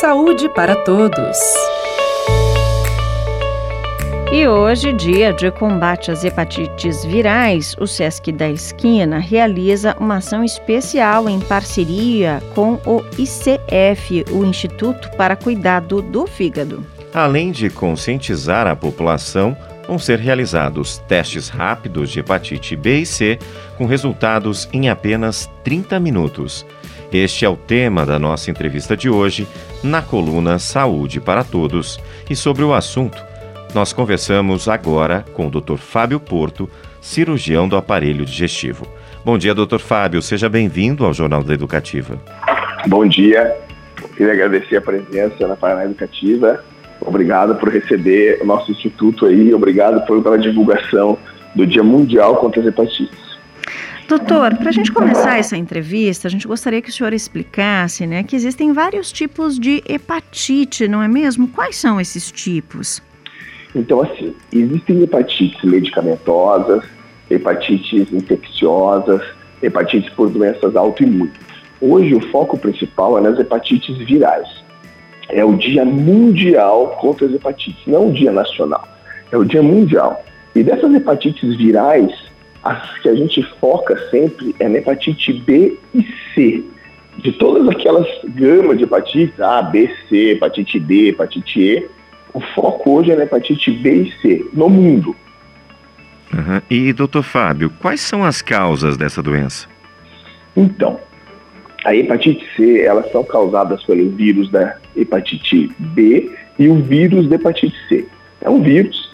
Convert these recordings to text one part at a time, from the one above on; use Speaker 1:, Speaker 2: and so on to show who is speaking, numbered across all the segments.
Speaker 1: Saúde para todos.
Speaker 2: E hoje, dia de combate às hepatites virais, o SESC da Esquina realiza uma ação especial em parceria com o ICF, o Instituto para Cuidado do Fígado.
Speaker 3: Além de conscientizar a população, vão ser realizados testes rápidos de hepatite B e C com resultados em apenas 30 minutos. Este é o tema da nossa entrevista de hoje na coluna Saúde para Todos. E sobre o assunto, nós conversamos agora com o Dr. Fábio Porto, cirurgião do aparelho digestivo. Bom dia, Dr. Fábio. Seja bem-vindo ao Jornal da Educativa.
Speaker 4: Bom dia. Queria agradecer a presença na Paraná Educativa. Obrigado por receber o nosso instituto aí. Obrigado pela divulgação do Dia Mundial contra as Hepatites.
Speaker 2: Doutor, para a gente começar essa entrevista, a gente gostaria que o senhor explicasse, né, que existem vários tipos de hepatite, não é mesmo? Quais são esses tipos?
Speaker 4: Então, assim, existem hepatites medicamentosas, hepatites infecciosas, hepatites por doenças autoimunes. Hoje, o foco principal é nas hepatites virais. É o Dia Mundial contra as Hepatites, não o Dia Nacional, é o Dia Mundial. E dessas hepatites virais, as que a gente foca sempre é na hepatite B e C. De todas aquelas gamas de hepatites, A, B, C, hepatite D, hepatite E, o foco hoje é na hepatite B e C, no mundo.
Speaker 3: Uhum. E, doutor Fábio, quais são as causas dessa doença?
Speaker 4: Então, a hepatite C, elas são causadas pelo vírus da hepatite B e o vírus da hepatite C. É um vírus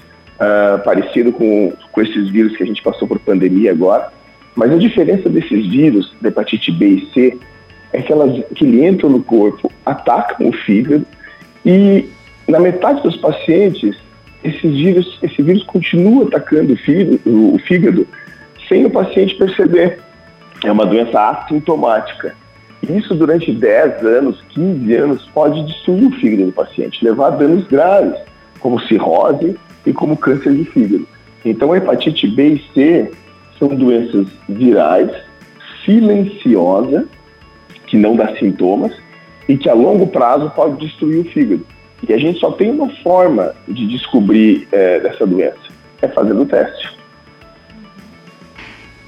Speaker 4: uh, parecido com, com esses vírus que a gente passou por pandemia agora. Mas a diferença desses vírus, da hepatite B e C, é que, elas, que ele entra no corpo, atacam o fígado e na metade dos pacientes, esse vírus, esse vírus continua atacando o fígado, o fígado sem o paciente perceber. É uma doença assintomática. Isso durante 10 anos, 15 anos, pode destruir o fígado do paciente, levar a danos graves, como cirrose e como câncer de fígado. Então, a hepatite B e C são doenças virais, silenciosa, que não dá sintomas e que a longo prazo pode destruir o fígado. E a gente só tem uma forma de descobrir é, dessa doença, é fazendo o teste.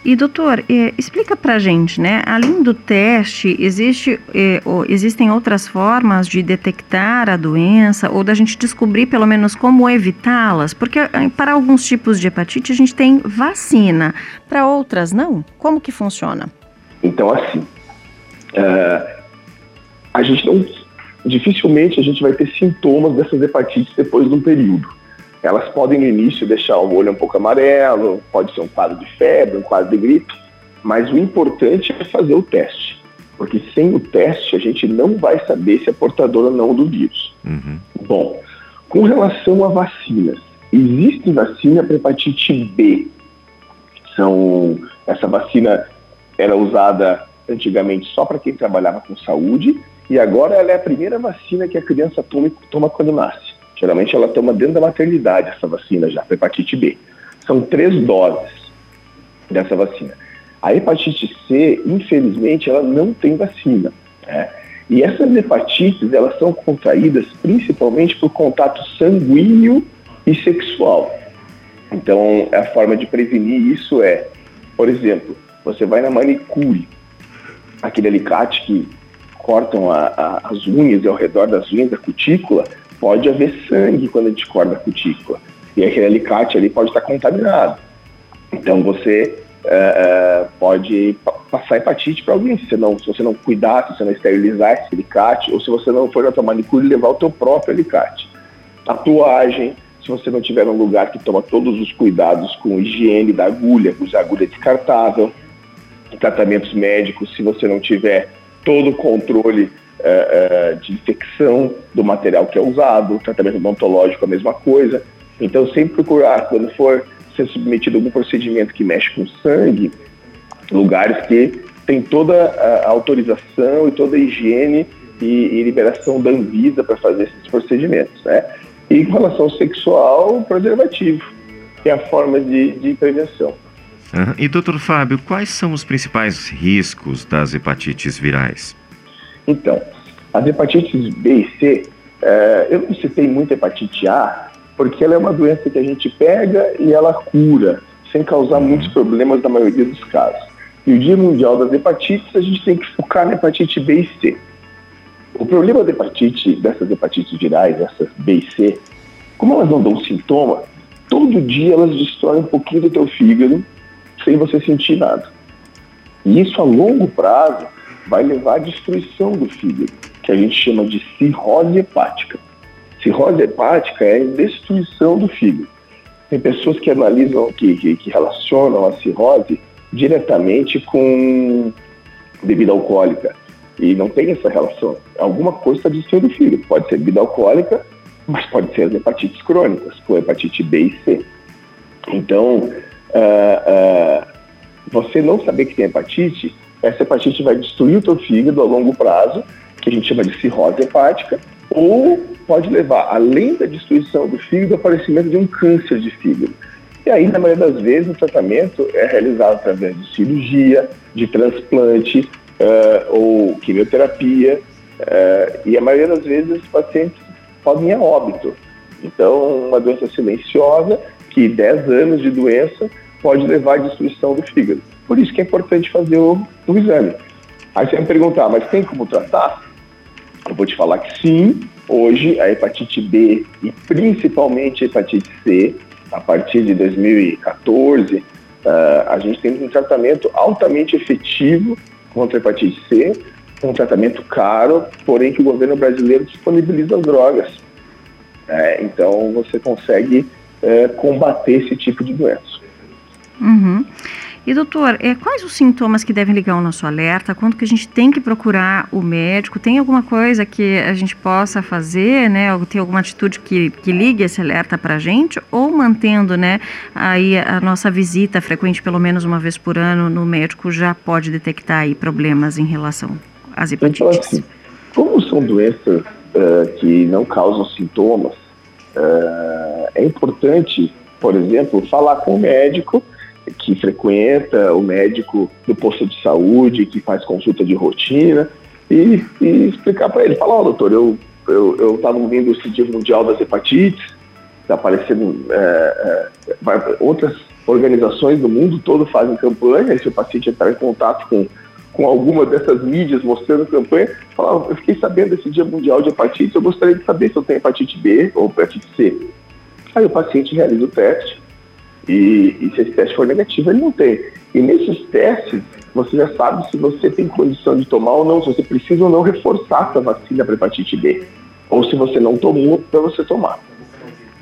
Speaker 2: E doutor, eh, explica pra gente, né? Além do teste, existe, eh, existem outras formas de detectar a doença ou da gente descobrir pelo menos como evitá-las? Porque eh, para alguns tipos de hepatite a gente tem vacina, para outras não. Como que funciona?
Speaker 4: Então assim, uh, a gente não, dificilmente a gente vai ter sintomas dessas hepatites depois de um período. Elas podem no início deixar o olho um pouco amarelo, pode ser um quadro de febre, um quadro de gripe, mas o importante é fazer o teste, porque sem o teste a gente não vai saber se é portador ou não do vírus. Uhum. Bom, com relação a vacinas, existe vacina para hepatite B. São essa vacina era usada antigamente só para quem trabalhava com saúde e agora ela é a primeira vacina que a criança toma, toma quando nasce. Geralmente ela toma dentro da maternidade essa vacina já, para hepatite B. São três doses dessa vacina. A hepatite C, infelizmente, ela não tem vacina. Né? E essas hepatites, elas são contraídas principalmente por contato sanguíneo e sexual. Então, a forma de prevenir isso é, por exemplo, você vai na manicure, aquele alicate que cortam a, a, as unhas e ao redor das unhas da cutícula, pode haver sangue quando a gente corta a cutícula. E aquele alicate ali pode estar contaminado. Então você uh, pode passar hepatite para alguém, se você, não, se você não cuidar, se você não esterilizar esse alicate, ou se você não for na tua manicure levar o teu próprio alicate. Tatuagem, se você não tiver um lugar que toma todos os cuidados com higiene da agulha, usar agulha descartável, tratamentos médicos, se você não tiver todo o controle é, é, de infecção do material que é usado, tratamento odontológico a mesma coisa. Então, sempre procurar, quando for ser submetido a algum procedimento que mexe com sangue, lugares que tem toda a autorização e toda a higiene e, e liberação da Anvisa para fazer esses procedimentos, né? E com relação sexual, preservativo, que é a forma de, de prevenção.
Speaker 3: Uhum. E, doutor Fábio, quais são os principais riscos das hepatites virais?
Speaker 4: Então, As hepatites B e C, é, eu não citei muito hepatite A, porque ela é uma doença que a gente pega e ela cura, sem causar muitos problemas na maioria dos casos. E o Dia Mundial das Hepatites, a gente tem que focar na hepatite B e C. O problema da hepatite, dessas hepatites virais, essas B e C, como elas não dão sintoma, todo dia elas destroem um pouquinho do teu fígado sem você sentir nada. E isso a longo prazo vai levar à destruição do fígado, que a gente chama de cirrose hepática. Cirrose hepática é a destruição do fígado. Tem pessoas que analisam, que, que, relacionam a cirrose diretamente com bebida alcoólica. E não tem essa relação. Alguma coisa está destruindo o fígado. Pode ser bebida alcoólica, mas pode ser as hepatites crônicas, com hepatite B e C. Então, uh, uh, você não saber que tem hepatite, essa hepatite vai destruir o teu fígado a longo prazo, que a gente chama de cirrose hepática, ou pode levar, além da destruição do fígado, ao aparecimento de um câncer de fígado. E aí, na maioria das vezes, o tratamento é realizado através de cirurgia, de transplante uh, ou quimioterapia, uh, e a maioria das vezes os pacientes podem ir a óbito. Então, uma doença silenciosa, que 10 anos de doença pode levar à destruição do fígado. Por isso que é importante fazer o, o exame. Aí você vai me perguntar, mas tem como tratar? Eu vou te falar que sim, hoje a hepatite B e principalmente a hepatite C, a partir de 2014, uh, ah, a gente tem um tratamento altamente efetivo contra a hepatite C, um tratamento caro, porém que o governo brasileiro disponibiliza as drogas. É, então você consegue é, combater esse tipo de doença.
Speaker 2: Uhum. E doutor, é, quais os sintomas que devem ligar o nosso alerta? Quando que a gente tem que procurar o médico? Tem alguma coisa que a gente possa fazer, né? Ou tem alguma atitude que, que ligue esse alerta para a gente? Ou mantendo, né, aí a nossa visita frequente pelo menos uma vez por ano no médico já pode detectar aí problemas em relação às hepatites? Assim,
Speaker 4: como são doenças uh, que não causam sintomas, uh, é importante, por exemplo, falar com o médico que frequenta, o médico do posto de saúde, que faz consulta de rotina, e, e explicar para ele, falar, ó, oh, doutor, eu eu estava ouvindo esse Dia Mundial das Hepatites, está aparecendo é, é, outras organizações do mundo todo fazem campanha, se o paciente entrar em contato com, com alguma dessas mídias mostrando campanha, fala, eu fiquei sabendo desse Dia Mundial de Hepatite, eu gostaria de saber se eu tenho hepatite B ou hepatite C. Aí o paciente realiza o teste, e, e se esse teste for negativo, ele não tem. E nesses testes, você já sabe se você tem condição de tomar ou não, se você precisa ou não reforçar essa vacina para hepatite B. Ou se você não tomou, para você tomar.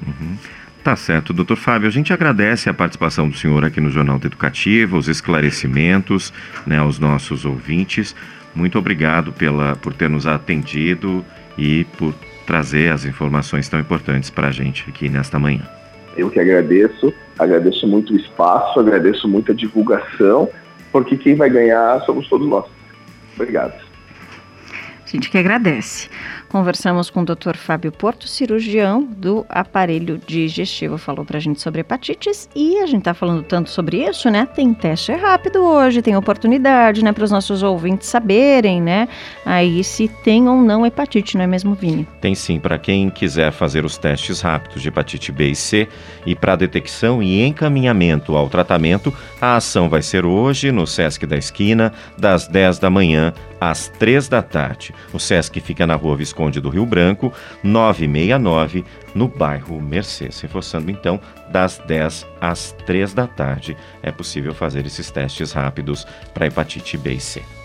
Speaker 3: Uhum. Tá certo, doutor Fábio. A gente agradece a participação do senhor aqui no Jornal do Educativo, os esclarecimentos né, aos nossos ouvintes. Muito obrigado pela, por ter nos atendido e por trazer as informações tão importantes para a gente aqui nesta manhã.
Speaker 4: Eu que agradeço, agradeço muito o espaço, agradeço muito a divulgação, porque quem vai ganhar somos todos nós. Obrigado.
Speaker 2: A gente que agradece. Conversamos com o Dr. Fábio Porto, cirurgião do aparelho digestivo. Falou pra gente sobre hepatites e a gente tá falando tanto sobre isso, né? Tem teste rápido hoje, tem oportunidade, né, para os nossos ouvintes saberem, né? Aí se tem ou não hepatite, não é mesmo, Vini?
Speaker 3: Tem sim, para quem quiser fazer os testes rápidos de hepatite B e C e para detecção e encaminhamento ao tratamento, a ação vai ser hoje no SESC da Esquina, das 10 da manhã às 3 da tarde. O SESC fica na rua Visconde Conde do Rio Branco, 969, no bairro Mercedes. Reforçando então, das 10 às 3 da tarde é possível fazer esses testes rápidos para hepatite B e C.